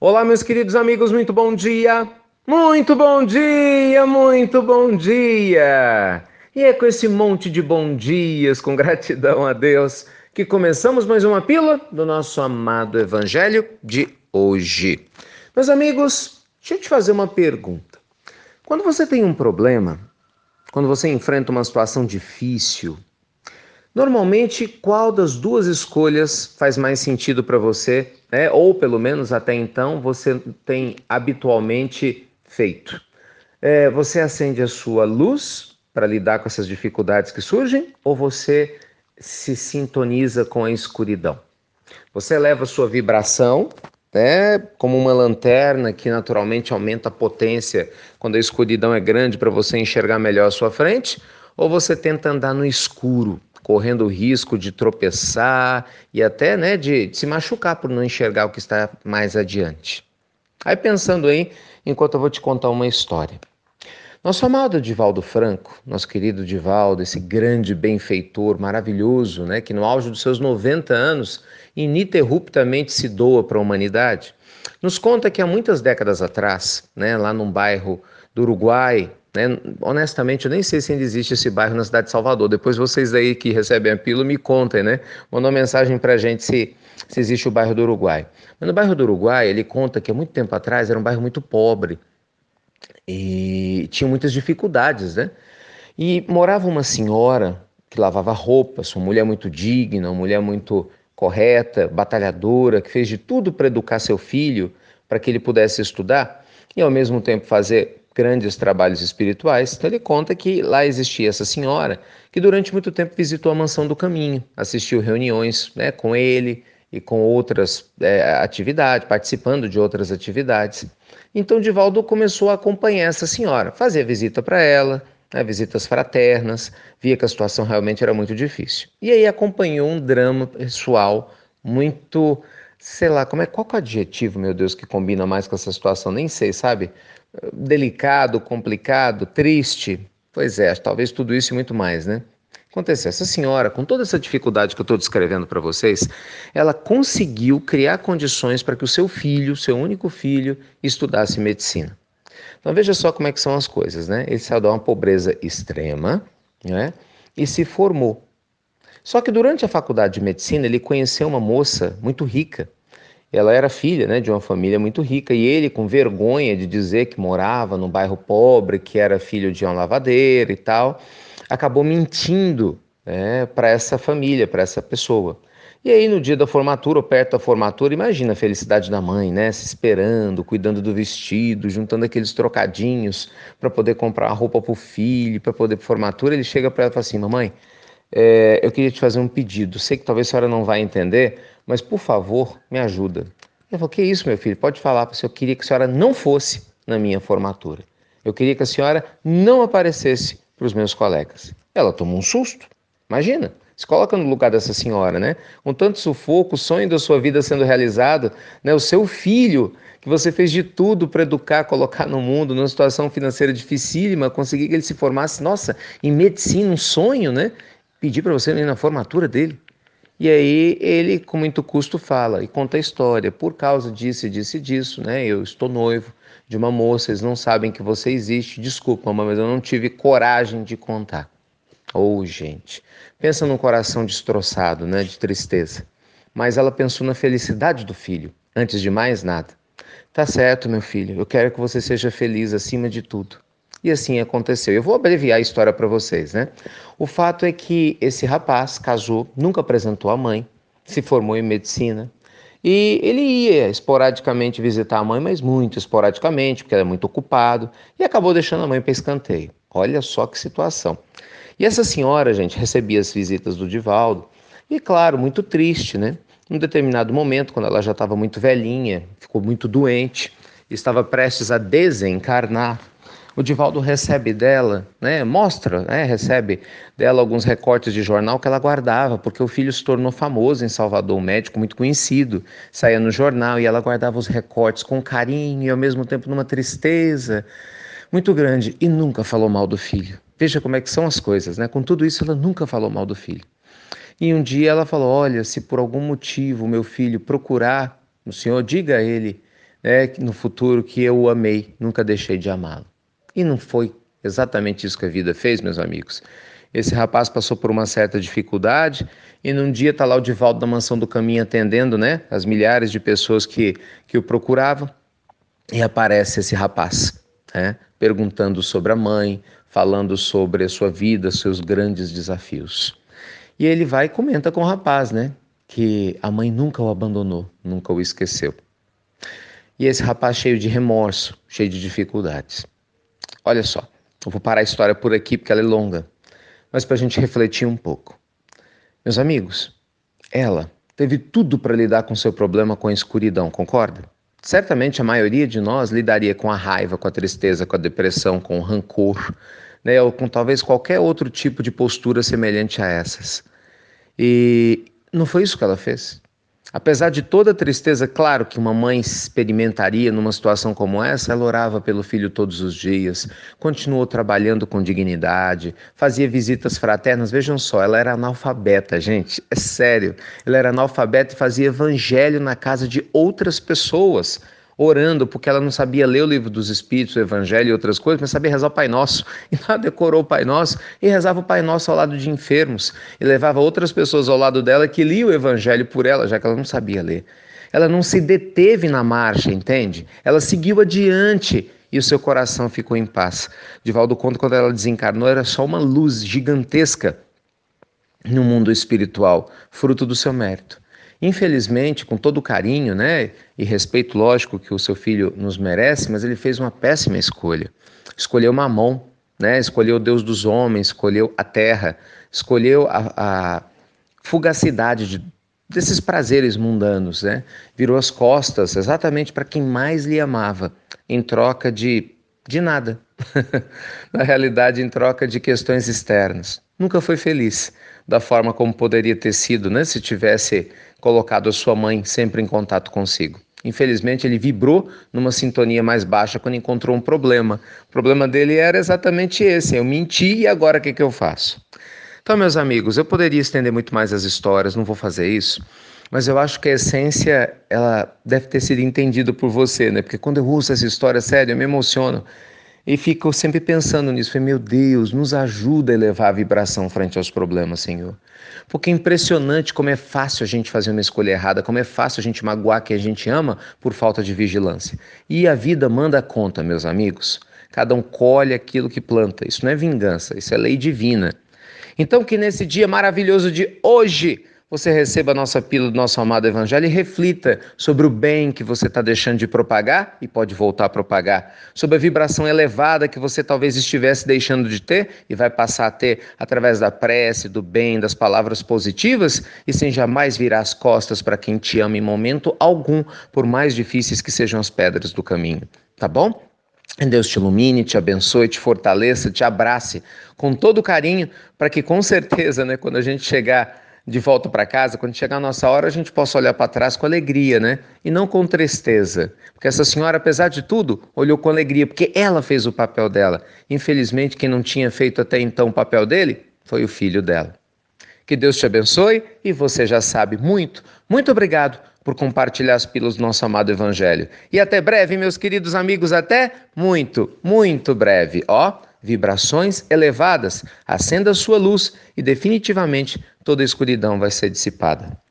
Olá, meus queridos amigos, muito bom dia! Muito bom dia, muito bom dia! E é com esse monte de bom dias, com gratidão a Deus, que começamos mais uma pílula do nosso amado Evangelho de hoje. Meus amigos, deixa eu te fazer uma pergunta. Quando você tem um problema, quando você enfrenta uma situação difícil, Normalmente, qual das duas escolhas faz mais sentido para você, né? ou pelo menos até então você tem habitualmente feito? É, você acende a sua luz para lidar com essas dificuldades que surgem ou você se sintoniza com a escuridão? Você leva a sua vibração, né, como uma lanterna que naturalmente aumenta a potência quando a escuridão é grande para você enxergar melhor a sua frente, ou você tenta andar no escuro? Correndo o risco de tropeçar e até né, de, de se machucar por não enxergar o que está mais adiante. Aí pensando aí, enquanto eu vou te contar uma história. Nosso amado Divaldo Franco, nosso querido Divaldo, esse grande benfeitor maravilhoso, né, que no auge dos seus 90 anos ininterruptamente se doa para a humanidade, nos conta que há muitas décadas atrás, né, lá num bairro do Uruguai, né? Honestamente, eu nem sei se ainda existe esse bairro na cidade de Salvador. Depois vocês aí que recebem a pílula me contem, né? Mandam uma mensagem pra gente se, se existe o bairro do Uruguai. Mas no bairro do Uruguai, ele conta que há muito tempo atrás era um bairro muito pobre e tinha muitas dificuldades, né? E morava uma senhora que lavava roupas, uma mulher muito digna, uma mulher muito correta, batalhadora, que fez de tudo para educar seu filho, para que ele pudesse estudar e ao mesmo tempo fazer grandes trabalhos espirituais, então ele conta que lá existia essa senhora que durante muito tempo visitou a Mansão do Caminho, assistiu reuniões né, com ele e com outras é, atividades, participando de outras atividades. Então Divaldo começou a acompanhar essa senhora, fazia visita para ela, né, visitas fraternas, via que a situação realmente era muito difícil. E aí acompanhou um drama pessoal muito, sei lá, como é qual é o adjetivo, meu Deus, que combina mais com essa situação? Nem sei, sabe? Delicado, complicado, triste. Pois é, talvez tudo isso e muito mais, né? Aconteceu, essa senhora, com toda essa dificuldade que eu estou descrevendo para vocês, ela conseguiu criar condições para que o seu filho, seu único filho, estudasse medicina. Então veja só como é que são as coisas, né? Ele saiu de uma pobreza extrema, né? E se formou. Só que durante a faculdade de medicina ele conheceu uma moça muito rica, ela era filha né, de uma família muito rica e ele, com vergonha de dizer que morava num bairro pobre, que era filho de uma lavadeira e tal, acabou mentindo né, para essa família, para essa pessoa. E aí, no dia da formatura, ou perto da formatura, imagina a felicidade da mãe, né? Se esperando, cuidando do vestido, juntando aqueles trocadinhos para poder comprar roupa para o filho, para poder para formatura. Ele chega para ela e fala assim: Mamãe, é, eu queria te fazer um pedido. Sei que talvez a senhora não vai entender, mas por favor, me ajuda. Ele falou: Que isso, meu filho? Pode falar, porque eu queria que a senhora não fosse na minha formatura. Eu queria que a senhora não aparecesse para os meus colegas. Ela tomou um susto. Imagina, se coloca no lugar dessa senhora, né? Com tanto sufoco, o sonho da sua vida sendo realizado, né? O seu filho, que você fez de tudo para educar, colocar no mundo, numa situação financeira dificílima, conseguir que ele se formasse, nossa, em medicina, um sonho, né? Pedir para você ir na formatura dele. E aí ele, com muito custo, fala e conta a história. Por causa disso disso e disso, né? Eu estou noivo de uma moça, eles não sabem que você existe. Desculpa, mamãe, mas eu não tive coragem de contar. Ou, oh, gente, pensa num coração destroçado, né? De tristeza. Mas ela pensou na felicidade do filho, antes de mais nada. Tá certo, meu filho, eu quero que você seja feliz acima de tudo. E assim aconteceu. Eu vou abreviar a história para vocês, né? O fato é que esse rapaz casou, nunca apresentou a mãe, se formou em medicina. E ele ia esporadicamente visitar a mãe, mas muito esporadicamente, porque era muito ocupado, e acabou deixando a mãe para escanteio. Olha só que situação. E essa senhora, gente, recebia as visitas do Divaldo, e claro, muito triste, né? Em um determinado momento, quando ela já estava muito velhinha, ficou muito doente, estava prestes a desencarnar, o Divaldo recebe dela, né, mostra, né, recebe dela alguns recortes de jornal que ela guardava, porque o filho se tornou famoso em Salvador, um médico muito conhecido, saía no jornal e ela guardava os recortes com carinho e ao mesmo tempo numa tristeza muito grande e nunca falou mal do filho. Veja como é que são as coisas, né? Com tudo isso ela nunca falou mal do filho. E um dia ela falou: "Olha, se por algum motivo meu filho procurar o senhor, diga a ele né, no futuro que eu o amei, nunca deixei de amá-lo. E não foi exatamente isso que a vida fez, meus amigos. Esse rapaz passou por uma certa dificuldade e num dia está lá o Divaldo da Mansão do Caminho atendendo, né, as milhares de pessoas que, que o procuravam e aparece esse rapaz, né, perguntando sobre a mãe, falando sobre a sua vida, seus grandes desafios. E ele vai e comenta com o rapaz, né, que a mãe nunca o abandonou, nunca o esqueceu. E esse rapaz cheio de remorso, cheio de dificuldades. Olha só, eu vou parar a história por aqui porque ela é longa, mas para a gente refletir um pouco. Meus amigos, ela teve tudo para lidar com seu problema com a escuridão, concorda? Certamente a maioria de nós lidaria com a raiva, com a tristeza, com a depressão, com o rancor, né, ou com talvez qualquer outro tipo de postura semelhante a essas. E não foi isso que ela fez. Apesar de toda a tristeza, claro, que uma mãe experimentaria numa situação como essa, ela orava pelo filho todos os dias, continuou trabalhando com dignidade, fazia visitas fraternas. Vejam só, ela era analfabeta, gente, é sério. Ela era analfabeta e fazia evangelho na casa de outras pessoas orando, porque ela não sabia ler o livro dos Espíritos, o Evangelho e outras coisas, mas sabia rezar o Pai Nosso. E ela decorou o Pai Nosso e rezava o Pai Nosso ao lado de enfermos. E levava outras pessoas ao lado dela que liam o Evangelho por ela, já que ela não sabia ler. Ela não se deteve na marcha, entende? Ela seguiu adiante e o seu coração ficou em paz. Divaldo conta quando ela desencarnou, era só uma luz gigantesca no mundo espiritual, fruto do seu mérito. Infelizmente, com todo o carinho né, e respeito lógico que o seu filho nos merece, mas ele fez uma péssima escolha. Escolheu Mamon, né, escolheu o Deus dos homens, escolheu a terra, escolheu a, a fugacidade de, desses prazeres mundanos. Né? Virou as costas exatamente para quem mais lhe amava, em troca de, de nada. Na realidade, em troca de questões externas. Nunca foi feliz da forma como poderia ter sido, né, se tivesse colocado a sua mãe sempre em contato consigo. Infelizmente, ele vibrou numa sintonia mais baixa quando encontrou um problema. O problema dele era exatamente esse: eu menti e agora o que, que eu faço? Então, meus amigos, eu poderia estender muito mais as histórias, não vou fazer isso, mas eu acho que a essência ela deve ter sido entendida por você, né? Porque quando eu uso essa história, sério, eu me emociono. E fico sempre pensando nisso. Falei, meu Deus, nos ajuda a elevar a vibração frente aos problemas, Senhor. Porque é impressionante como é fácil a gente fazer uma escolha errada, como é fácil a gente magoar quem a gente ama por falta de vigilância. E a vida manda conta, meus amigos. Cada um colhe aquilo que planta. Isso não é vingança, isso é lei divina. Então, que nesse dia maravilhoso de hoje, você receba a nossa pílula do nosso amado Evangelho e reflita sobre o bem que você está deixando de propagar e pode voltar a propagar, sobre a vibração elevada que você talvez estivesse deixando de ter e vai passar a ter através da prece, do bem, das palavras positivas e sem jamais virar as costas para quem te ama em momento algum, por mais difíceis que sejam as pedras do caminho. Tá bom? Deus te ilumine, te abençoe, te fortaleça, te abrace com todo carinho, para que com certeza, né, quando a gente chegar de volta para casa, quando chegar a nossa hora, a gente possa olhar para trás com alegria, né? E não com tristeza. Porque essa senhora, apesar de tudo, olhou com alegria, porque ela fez o papel dela. Infelizmente, quem não tinha feito até então o papel dele foi o filho dela. Que Deus te abençoe e você já sabe muito. Muito obrigado por compartilhar as pílulas do nosso amado Evangelho. E até breve, meus queridos amigos, até muito, muito breve. Ó vibrações elevadas, acenda sua luz e definitivamente toda escuridão vai ser dissipada.